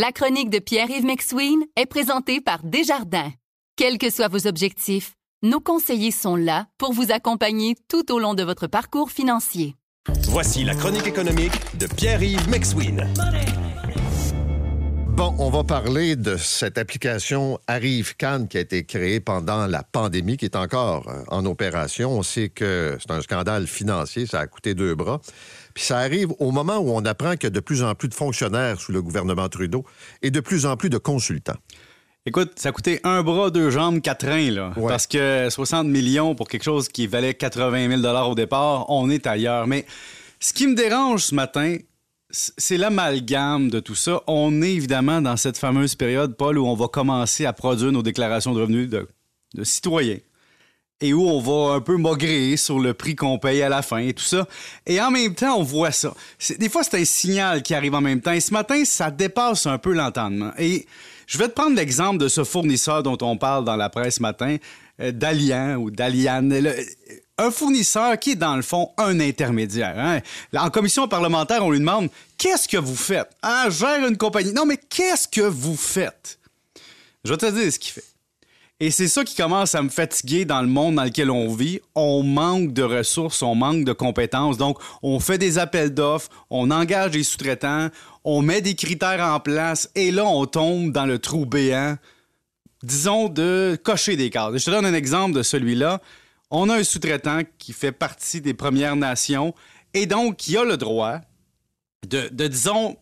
La chronique de Pierre-Yves McSween est présentée par Desjardins. Quels que soient vos objectifs, nos conseillers sont là pour vous accompagner tout au long de votre parcours financier. Voici la chronique économique de Pierre-Yves McSween. Bon, on va parler de cette application Arrive Cannes qui a été créée pendant la pandémie, qui est encore euh, en opération. On sait que c'est un scandale financier, ça a coûté deux bras. Puis ça arrive au moment où on apprend qu'il y a de plus en plus de fonctionnaires sous le gouvernement Trudeau et de plus en plus de consultants. Écoute, ça a coûté un bras, deux jambes, quatre reins, là. Ouais. Parce que 60 millions pour quelque chose qui valait 80 000 au départ, on est ailleurs. Mais ce qui me dérange ce matin, c'est l'amalgame de tout ça. On est évidemment dans cette fameuse période, Paul, où on va commencer à produire nos déclarations de revenus de, citoyens et où on va un peu maugréer sur le prix qu'on paye à la fin et tout ça. Et en même temps, on voit ça. Des fois, c'est un signal qui arrive en même temps. Et ce matin, ça dépasse un peu l'entendement. Et je vais te prendre l'exemple de ce fournisseur dont on parle dans la presse ce matin, euh, d'Allian ou d'Alian. Un fournisseur qui est dans le fond un intermédiaire. hein. En commission parlementaire, on lui demande Qu'est-ce que vous faites? Ah, je gère une compagnie. Non, mais qu'est-ce que vous faites? Je vais te dire ce qu'il fait. Et c'est ça qui commence à me fatiguer dans le monde dans lequel on vit. On manque de ressources, on manque de compétences. Donc, on fait des appels d'offres, on engage des sous-traitants, on met des critères en place et là, on tombe dans le trou béant, disons, de cocher des cases. Je te donne un exemple de celui-là. On a un sous-traitant qui fait partie des Premières Nations et donc qui a le droit de, disons,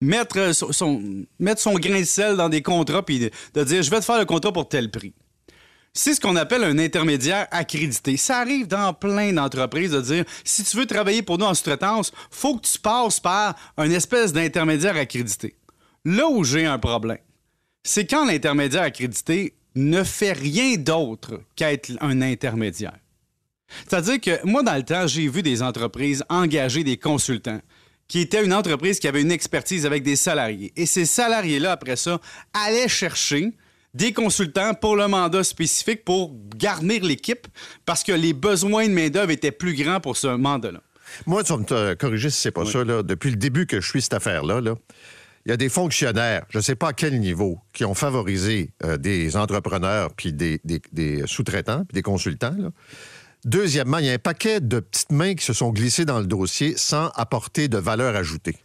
mettre son, grain de sel dans des contrats puis de, de dire je vais te faire le contrat pour tel prix. C'est ce qu'on appelle un intermédiaire accrédité. Ça arrive dans plein d'entreprises de dire si tu veux travailler pour nous en sous-traitance, faut que tu passes par une espèce d'intermédiaire accrédité. Là où j'ai un problème, c'est quand l'intermédiaire accrédité ne fait rien d'autre qu'être un intermédiaire. C'est-à-dire que moi, dans le temps, j'ai vu des entreprises engager des consultants qui étaient une entreprise qui avait une expertise avec des salariés. Et ces salariés-là, après ça, allaient chercher des consultants pour le mandat spécifique pour garnir l'équipe parce que les besoins de main-d'œuvre étaient plus grands pour ce mandat-là. Moi, tu vas me corriger si c'est pas ça. Là. Depuis le début que je suis cette affaire-là, là, il y a des fonctionnaires, je ne sais pas à quel niveau, qui ont favorisé euh, des entrepreneurs puis des, des- des sous-traitants puis des consultants. là. Deuxièmement, il y a un paquet de petites mains qui se sont glissées dans le dossier sans apporter de valeur ajoutée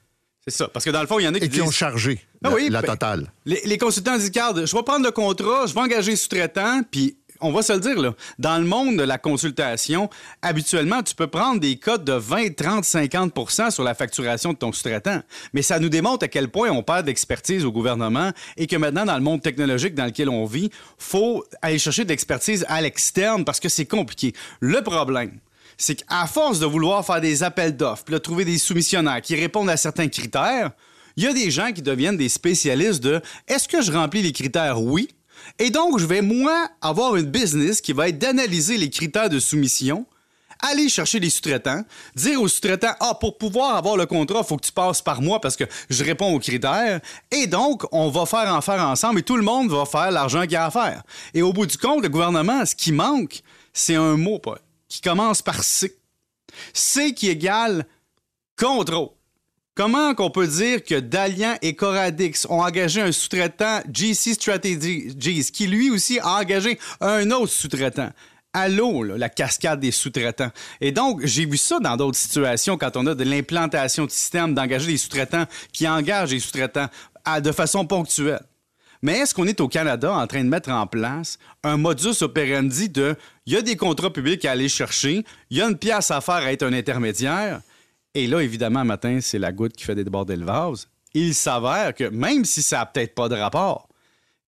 C'est ça. Parce que dans le fond, il y en a qui et qui ont chargé Ah la, oui, la ben- totale. Les, les consultants disent, regarde, je vais prendre le contrat, je vais engager sous-traitant, puis on va se le dire, dans le monde de la consultation, habituellement, tu peux prendre des cotes de 20, 30, 50% sur la facturation de ton sous-traitant. Mais ça nous démontre à quel point on perd d'expertise au gouvernement et que maintenant, dans le monde technologique dans lequel on vit, faut aller chercher de l'expertise à l'externe parce que c'est compliqué. Le problème, c'est qu'à force de vouloir faire des appels d'offres, puis là, trouver des soumissionnaires qui répondent à certains critères, il y a des gens qui deviennent des spécialistes de est-ce que je remplis les critères? Oui. Et donc, je vais, moi, avoir une business qui va être d'analyser les critères de soumission, aller chercher les sous-traitants, dire aux sous-traitants, ah, pour pouvoir avoir le contrat, il faut que tu passes par moi parce que je réponds aux critères. Et donc, on va faire en faire ensemble et tout le monde va faire l'argent qu'il y a à faire. Et au bout du compte, le gouvernement, ce qui manque, c'est un mot, qui commence par C. C qui égale contrôle. Comment qu'on peut dire que Dalian et Coradix ont engagé un sous-traitant GC Strategies qui lui aussi a engagé un autre sous-traitant? Allô, là, la cascade des sous-traitants. Et donc, j'ai vu ça dans d'autres situations quand on a de l'implantation de systèmes, d'engager des sous-traitants qui engagent des sous-traitants de façon ponctuelle. Mais est-ce qu'on est au Canada en train de mettre en place un modus operandi de il y a des contrats publics à aller chercher, il y a une pièce à faire à être un intermédiaire, et là, évidemment, matin, c'est la goutte qui fait déborder le vase. Il s'avère que même si ça n'a peut-être pas de rapport,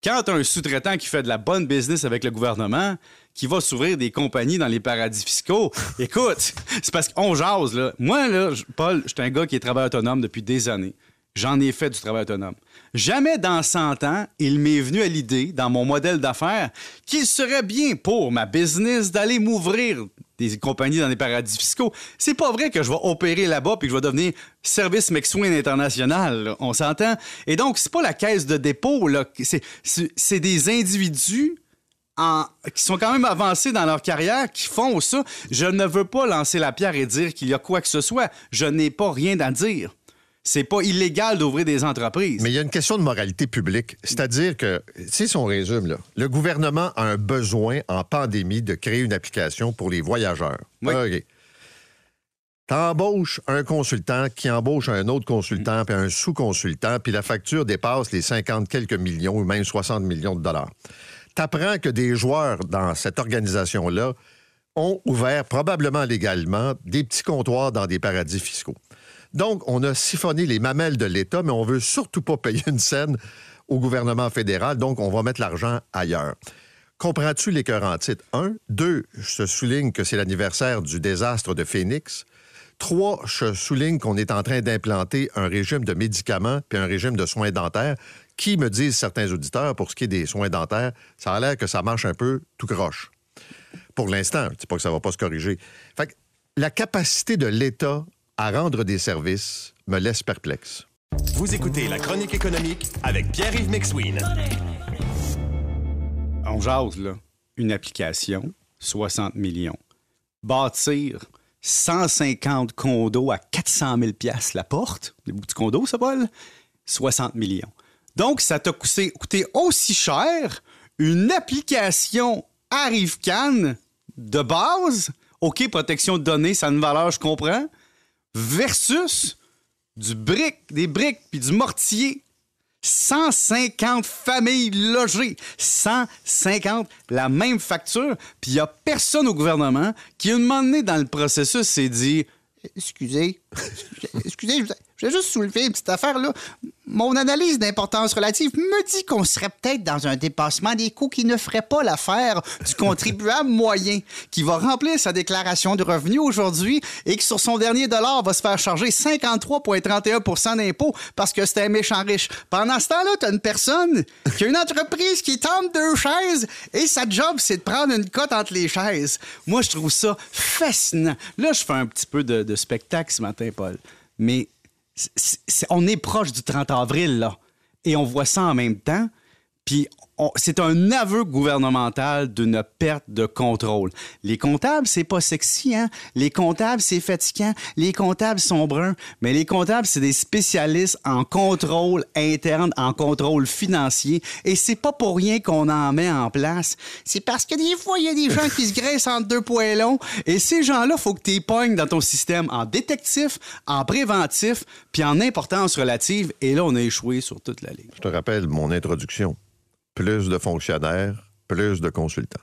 quand un sous-traitant qui fait de la bonne business avec le gouvernement, qui va s'ouvrir des compagnies dans les paradis fiscaux, écoute, c'est parce qu'on jase, là. Moi, là, Paul, je suis un gars qui est travailleur autonome depuis des années. J'en ai fait du travail autonome. Jamais dans 100 ans, il m'est venu à l'idée, dans mon modèle d'affaires, qu'il serait bien pour ma business d'aller m'ouvrir des compagnies dans les paradis fiscaux. C'est pas vrai que je vais opérer là-bas puis que je vais devenir service McSween international. On s'entend? Et donc, c'est pas la caisse de dépôt. C'est, des individus qui sont quand même avancés dans leur carrière, qui font ça. Je ne veux pas lancer la pierre et dire qu'il y a quoi que ce soit. Je n'ai pas rien à dire. C'est pas illégal d'ouvrir des entreprises. Mais il y a une question de moralité publique. C'est-à-dire que, si on résume, là, le gouvernement a un besoin en pandémie de créer une application pour les voyageurs. Oui. OK. T'embauches un consultant qui embauche un autre consultant, puis un sous-consultant, puis la facture dépasse les 50 quelques millions ou même 60 millions de dollars. T'apprends que des joueurs dans cette organisation-là ont ouvert, probablement légalement, des petits comptoirs dans des paradis fiscaux. Donc, on a siphonné les mamelles de l'État, mais on veut surtout pas payer une scène au gouvernement fédéral, donc on va mettre l'argent ailleurs. Comprends-tu les cœurs en titre? Un. Deux, je souligne que c'est l'anniversaire du désastre de Phoenix. Trois, je souligne qu'on est en train d'implanter un régime de médicaments puis un régime de soins dentaires qui, me disent certains auditeurs, pour ce qui est des soins dentaires, ça a l'air que ça marche un peu tout croche. Pour l'instant, je ne dis pas que ça ne va pas se corriger. Fait que la capacité de l'État à rendre des services me laisse perplexe. Vous écoutez la chronique économique avec Pierre-Yves McSween. On jase, là. Une application, 60 millions. Bâtir 150 condos à 400 000 la porte, des petits condos, ça, Paul? 60 millions. Donc, ça t'a coûté, coûté aussi cher une application Arrive-Can de base. OK, protection de données, ça a une valeur, je comprends. Versus du brick, des briques puis du mortier. 150 familles logées. 150, la même facture. Puis il n'y a personne au gouvernement qui, à un moment donné dans le processus, s'est dit Excusez, excusez, je vais juste soulever une petite affaire là. Mon analyse d'importance relative me dit qu'on serait peut-être dans un dépassement des coûts qui ne ferait pas l'affaire du contribuable moyen qui va remplir sa déclaration de revenus aujourd'hui et qui, sur son dernier dollar, va se faire charger 53,31% d'impôts parce que c'est un méchant riche. Pendant ce temps-là, tu as une personne qui a une entreprise qui tente deux chaises et sa job, c'est de prendre une cote entre les chaises. Moi, je trouve ça fascinant. Là, je fais un petit peu de, de spectacle ce matin, Paul. Mais on est proche du 30 avril, là. Et on voit ça en même temps. Puis c'est un aveu gouvernemental d'une perte de contrôle. Les comptables, c'est pas sexy, hein? Les comptables, c'est fatigant. Les comptables sont bruns. Mais les comptables, c'est des spécialistes en contrôle interne, en contrôle financier. Et c'est pas pour rien qu'on en met en place. C'est parce que des fois, il y a des gens qui se graissent entre deux poêlons. Et ces gens-là, faut que tu pognes dans ton système en détectif, en préventif, puis en importance relative. Et là, on a échoué sur toute la ligne. Je te rappelle mon introduction. Plus de fonctionnaires, plus de consultants.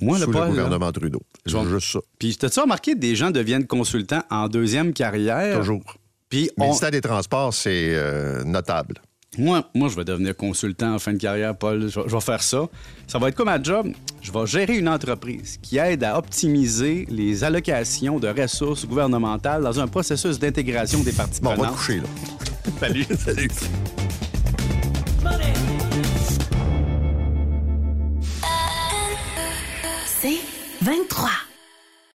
Moi, sous Paul, le là, gouvernement Trudeau. Je vais- juste ça. Puis, t'as-tu remarqué que des gens deviennent consultants en deuxième carrière? Toujours. Puis, Le ministère des Transports, c'est euh, notable. moi, moi, je vais devenir consultant en fin de carrière, Paul. Je vais, je vais faire ça. Ça va être quoi ma job? Je vais gérer une entreprise qui aide à optimiser les allocations de ressources gouvernementales dans un processus d'intégration des parties Bon, on va te coucher, là. Salut. Salut. 23.